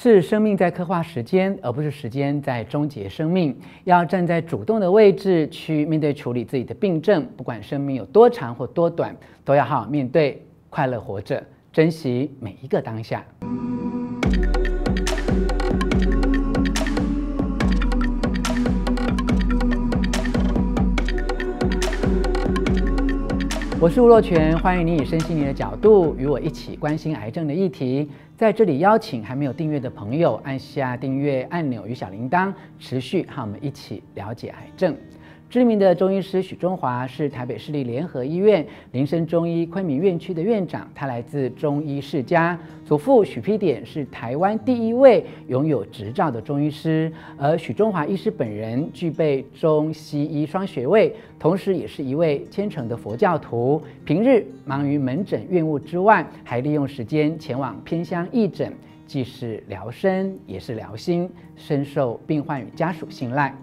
是生命在刻画时间，而不是时间在终结生命。要站在主动的位置去面对处理自己的病症，不管生命有多长或多短，都要好好面对，快乐活着，珍惜每一个当下。我是吴若权，欢迎你以身心灵的角度与我一起关心癌症的议题。在这里邀请还没有订阅的朋友按下订阅按钮与小铃铛，持续和我们一起了解癌症。知名的中医师许中华是台北市立联合医院林森中医昆明院区的院长，他来自中医世家。祖父许丕典是台湾第一位拥有执照的中医师，而许中华医师本人具备中西医双学位，同时也是一位虔诚的佛教徒。平日忙于门诊院务之外，还利用时间前往偏乡义诊，既是疗身也是疗心，深受病患与家属信赖。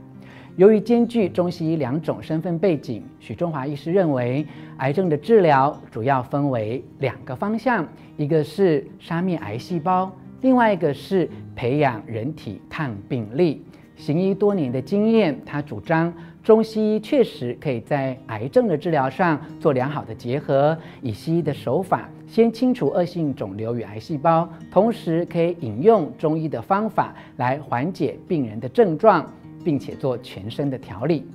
由于兼具中西医两种身份背景，许中华医师认为，癌症的治疗主要分为两个方向，一个是杀灭癌细胞，另外一个是培养人体抗病力。行医多年的经验，他主张中西医确实可以在癌症的治疗上做良好的结合，以西医的手法先清除恶性肿瘤与癌细胞，同时可以引用中医的方法来缓解病人的症状。并且做全身的调理，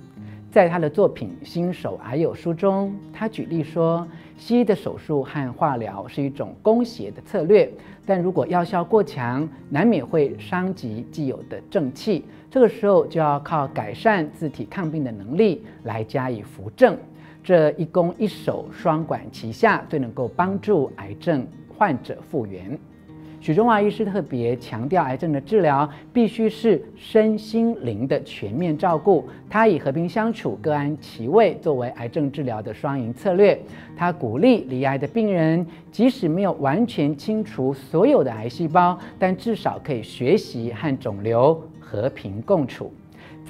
在他的作品《新手癌友》书中，他举例说，西医的手术和化疗是一种攻邪的策略，但如果药效过强，难免会伤及既有的正气。这个时候就要靠改善自体抗病的能力来加以扶正。这一攻一守，双管齐下，最能够帮助癌症患者复原。许中华医师特别强调，癌症的治疗必须是身心灵的全面照顾。他以和平相处、各安其位作为癌症治疗的双赢策略。他鼓励离癌的病人，即使没有完全清除所有的癌细胞，但至少可以学习和肿瘤和平共处。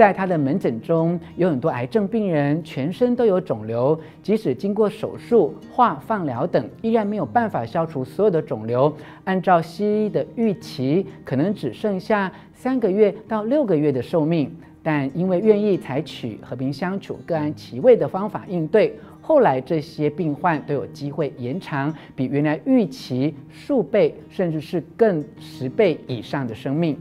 在他的门诊中，有很多癌症病人全身都有肿瘤，即使经过手术、化、放疗等，依然没有办法消除所有的肿瘤。按照西医的预期，可能只剩下三个月到六个月的寿命。但因为愿意采取和平相处、各安其位的方法应对，后来这些病患都有机会延长比原来预期数倍，甚至是更十倍以上的生命。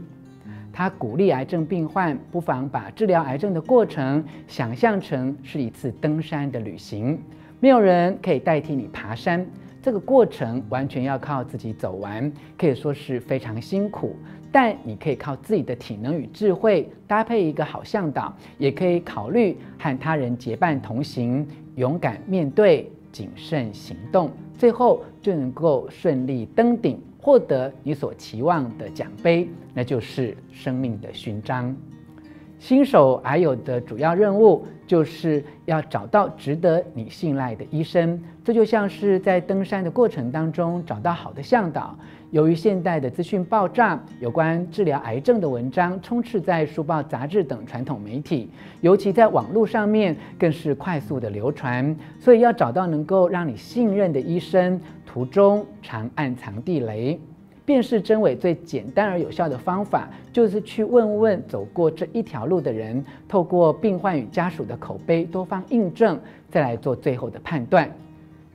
他鼓励癌症病患不妨把治疗癌症的过程想象成是一次登山的旅行，没有人可以代替你爬山，这个过程完全要靠自己走完，可以说是非常辛苦。但你可以靠自己的体能与智慧，搭配一个好向导，也可以考虑和他人结伴同行，勇敢面对，谨慎行动，最后就能够顺利登顶。获得你所期望的奖杯，那就是生命的勋章。新手癌友的主要任务就是要找到值得你信赖的医生，这就像是在登山的过程当中找到好的向导。由于现代的资讯爆炸，有关治疗癌症的文章充斥在书报、杂志等传统媒体，尤其在网络上面更是快速的流传，所以要找到能够让你信任的医生，途中常暗藏地雷。辨识真伪最简单而有效的方法，就是去问问走过这一条路的人，透过病患与家属的口碑多方印证，再来做最后的判断。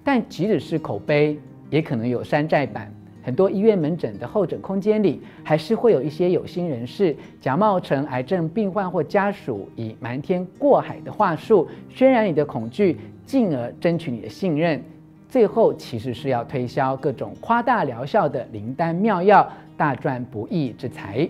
但即使是口碑，也可能有山寨版。很多医院门诊的候诊空间里，还是会有一些有心人士假冒成癌症病患或家属，以瞒天过海的话术渲染你的恐惧，进而争取你的信任。最后其实是要推销各种夸大疗效的灵丹妙药，大赚不义之财。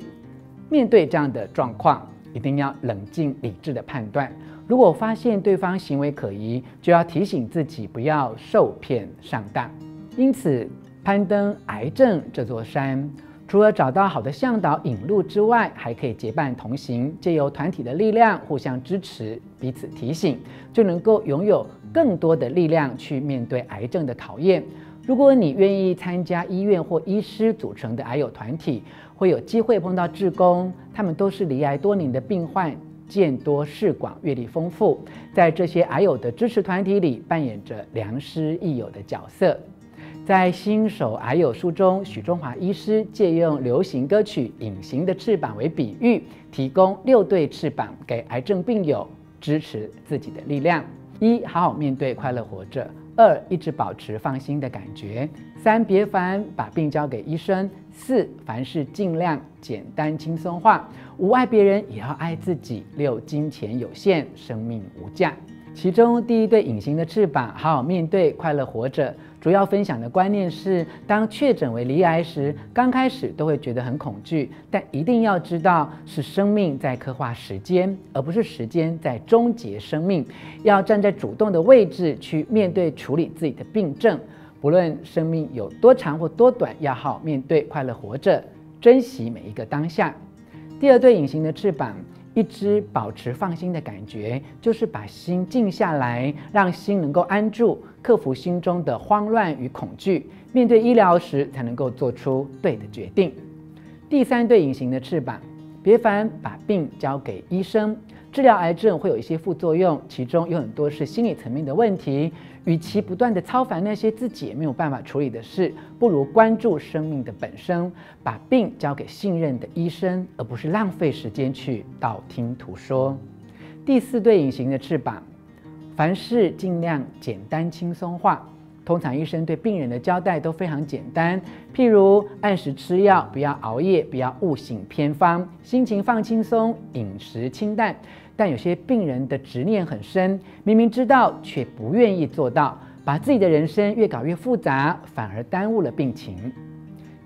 面对这样的状况，一定要冷静理智的判断。如果发现对方行为可疑，就要提醒自己不要受骗上当。因此，攀登癌症这座山，除了找到好的向导引路之外，还可以结伴同行，借由团体的力量互相支持、彼此提醒，就能够拥有。更多的力量去面对癌症的考验。如果你愿意参加医院或医师组成的癌友团体，会有机会碰到志工，他们都是离癌多年的病患，见多识广，阅历丰富，在这些癌友的支持团体里扮演着良师益友的角色。在新手癌友书中，许中华医师借用流行歌曲《隐形的翅膀》为比喻，提供六对翅膀给癌症病友支持自己的力量：一、好好面对，快乐活着；二、一直保持放心的感觉；三、别烦，把病交给医生；四、凡事尽量简单轻松化；五、爱别人也要爱自己；六、金钱有限，生命无价。其中第一对隐形的翅膀，好好面对，快乐活着。主要分享的观念是，当确诊为罹癌时，刚开始都会觉得很恐惧，但一定要知道是生命在刻画时间，而不是时间在终结生命。要站在主动的位置去面对处理自己的病症，不论生命有多长或多短，要好好面对，快乐活着，珍惜每一个当下。第二对隐形的翅膀。一直保持放心的感觉，就是把心静下来，让心能够安住，克服心中的慌乱与恐惧，面对医疗时才能够做出对的决定。第三对隐形的翅膀，别烦，把病交给医生。治疗癌症会有一些副作用，其中有很多是心理层面的问题。与其不断地操烦那些自己也没有办法处理的事，不如关注生命的本身，把病交给信任的医生，而不是浪费时间去道听途说。第四对隐形的翅膀，凡事尽量简单轻松化。通常医生对病人的交代都非常简单，譬如按时吃药，不要熬夜，不要误醒偏方，心情放轻松，饮食清淡。但有些病人的执念很深，明明知道却不愿意做到，把自己的人生越搞越复杂，反而耽误了病情。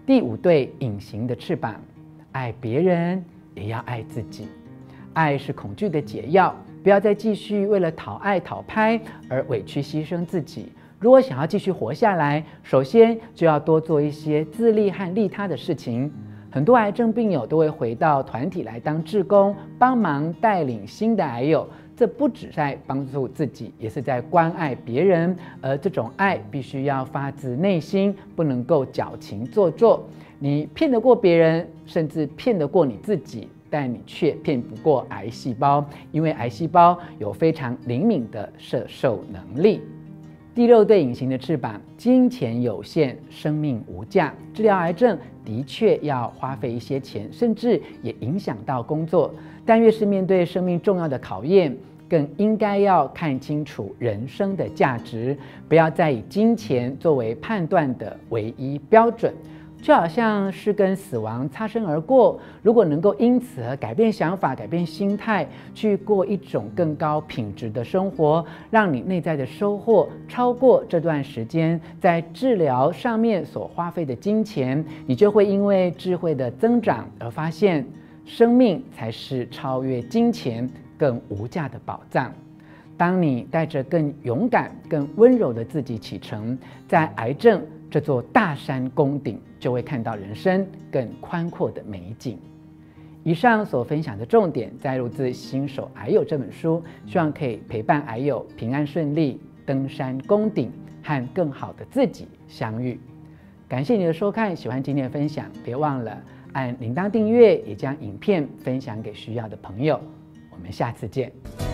第五对隐形的翅膀，爱别人也要爱自己，爱是恐惧的解药，不要再继续为了讨爱讨拍而委屈牺牲自己。如果想要继续活下来，首先就要多做一些自利和利他的事情。很多癌症病友都会回到团体来当志工，帮忙带领新的癌友。这不只在帮助自己，也是在关爱别人。而这种爱必须要发自内心，不能够矫情做作。你骗得过别人，甚至骗得过你自己，但你却骗不过癌细胞，因为癌细胞有非常灵敏的摄受能力。第六对隐形的翅膀，金钱有限，生命无价。治疗癌症的确要花费一些钱，甚至也影响到工作。但越是面对生命重要的考验，更应该要看清楚人生的价值，不要再以金钱作为判断的唯一标准。就好像是跟死亡擦身而过，如果能够因此而改变想法、改变心态，去过一种更高品质的生活，让你内在的收获超过这段时间在治疗上面所花费的金钱，你就会因为智慧的增长而发现，生命才是超越金钱更无价的宝藏。当你带着更勇敢、更温柔的自己启程，在癌症这座大山攻顶，就会看到人生更宽阔的美景。以上所分享的重点，摘录自《新手癌友》这本书，希望可以陪伴癌友平安顺利登山攻顶，和更好的自己相遇。感谢你的收看，喜欢今天的分享，别忘了按铃铛订阅，也将影片分享给需要的朋友。我们下次见。